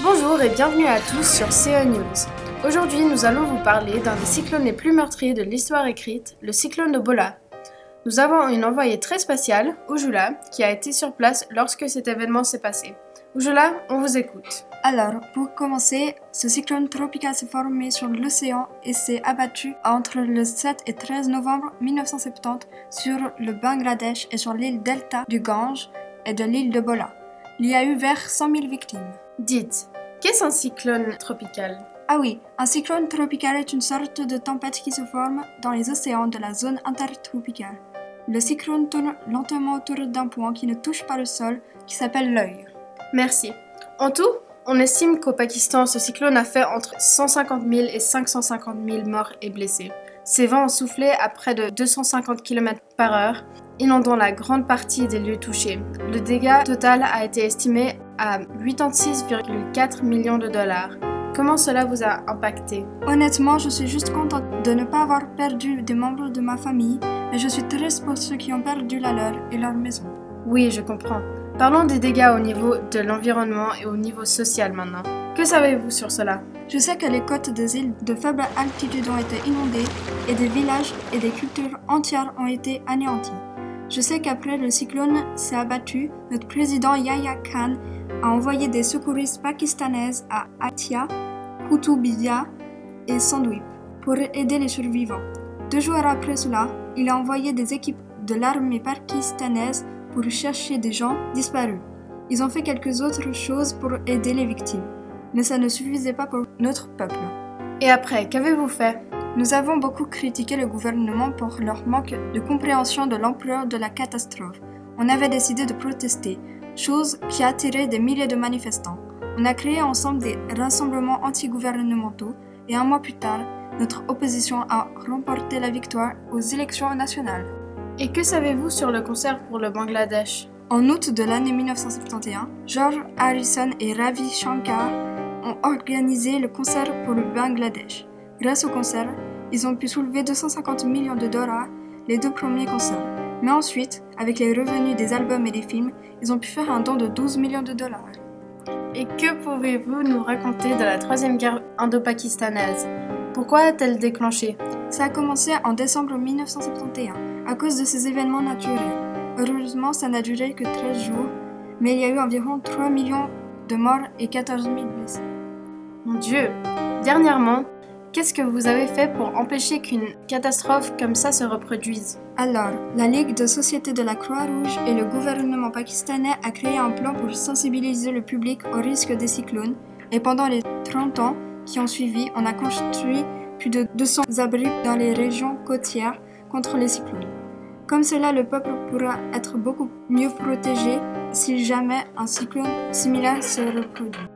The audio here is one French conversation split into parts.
Bonjour et bienvenue à tous sur CO News. Aujourd'hui, nous allons vous parler d'un des cyclones les plus meurtriers de l'histoire écrite, le cyclone de Bola. Nous avons une envoyée très spatiale, Ujula, qui a été sur place lorsque cet événement s'est passé. Ujula, on vous écoute. Alors, pour commencer, ce cyclone tropical s'est formé sur l'océan et s'est abattu entre le 7 et 13 novembre 1970 sur le Bangladesh et sur l'île Delta du Gange et de l'île de Bola. Il y a eu vers 100 000 victimes. Dites, qu'est-ce un cyclone tropical? Ah oui, un cyclone tropical est une sorte de tempête qui se forme dans les océans de la zone intertropicale. Le cyclone tourne lentement autour d'un point qui ne touche pas le sol, qui s'appelle l'œil. Merci. En tout, on estime qu'au Pakistan, ce cyclone a fait entre 150 000 et 550 000 morts et blessés. Ces vents ont soufflé à près de 250 km par heure, inondant la grande partie des lieux touchés. Le dégât total a été estimé à 86,4 millions de dollars. Comment cela vous a impacté? Honnêtement, je suis juste contente de ne pas avoir perdu des membres de ma famille, mais je suis triste pour ceux qui ont perdu la leur et leur maison. Oui, je comprends. Parlons des dégâts au niveau de l'environnement et au niveau social maintenant. Que savez-vous sur cela? Je sais que les côtes des îles de faible altitude ont été inondées et des villages et des cultures entières ont été anéantis. Je sais qu'après le cyclone s'est abattu, notre président Yahya Khan a envoyé des secouristes pakistanaises à Atia, Koutoubia et Sandwip pour aider les survivants. Deux jours après cela, il a envoyé des équipes de l'armée pakistanaise pour chercher des gens disparus. Ils ont fait quelques autres choses pour aider les victimes, mais ça ne suffisait pas pour notre peuple. Et après, qu'avez-vous fait? Nous avons beaucoup critiqué le gouvernement pour leur manque de compréhension de l'ampleur de la catastrophe. On avait décidé de protester, chose qui a attiré des milliers de manifestants. On a créé ensemble des rassemblements anti-gouvernementaux et un mois plus tard, notre opposition a remporté la victoire aux élections nationales. Et que savez-vous sur le concert pour le Bangladesh? En août de l'année 1971, George Harrison et Ravi Shankar ont organisé le concert pour le Bangladesh. Grâce au concert, ils ont pu soulever 250 millions de dollars les deux premiers concerts. Mais ensuite, avec les revenus des albums et des films, ils ont pu faire un don de 12 millions de dollars. Et que pouvez-vous nous raconter de la troisième guerre indo-pakistanaise? Pourquoi a-t-elle déclenché? Ça a commencé en décembre 1971 à cause de ces événements naturels. Heureusement, ça n'a duré que 13 jours, mais il y a eu environ 3 millions de morts et 14 000 blessés. Mon Dieu Dernièrement, qu'est-ce que vous avez fait pour empêcher qu'une catastrophe comme ça se reproduise Alors, la Ligue de Société de la Croix-Rouge et le gouvernement pakistanais a créé un plan pour sensibiliser le public au risque des cyclones, et pendant les 30 ans qui ont suivi, on a construit plus de 200 abris dans les régions côtières contre les cyclones. Comme cela, le peuple pourra être beaucoup mieux protégé si jamais un cyclone similaire se reproduit.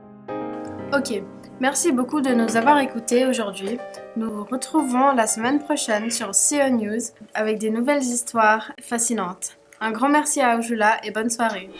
Ok, merci beaucoup de nous avoir écoutés aujourd'hui. Nous vous retrouvons la semaine prochaine sur CO News avec des nouvelles histoires fascinantes. Un grand merci à Ojula et bonne soirée.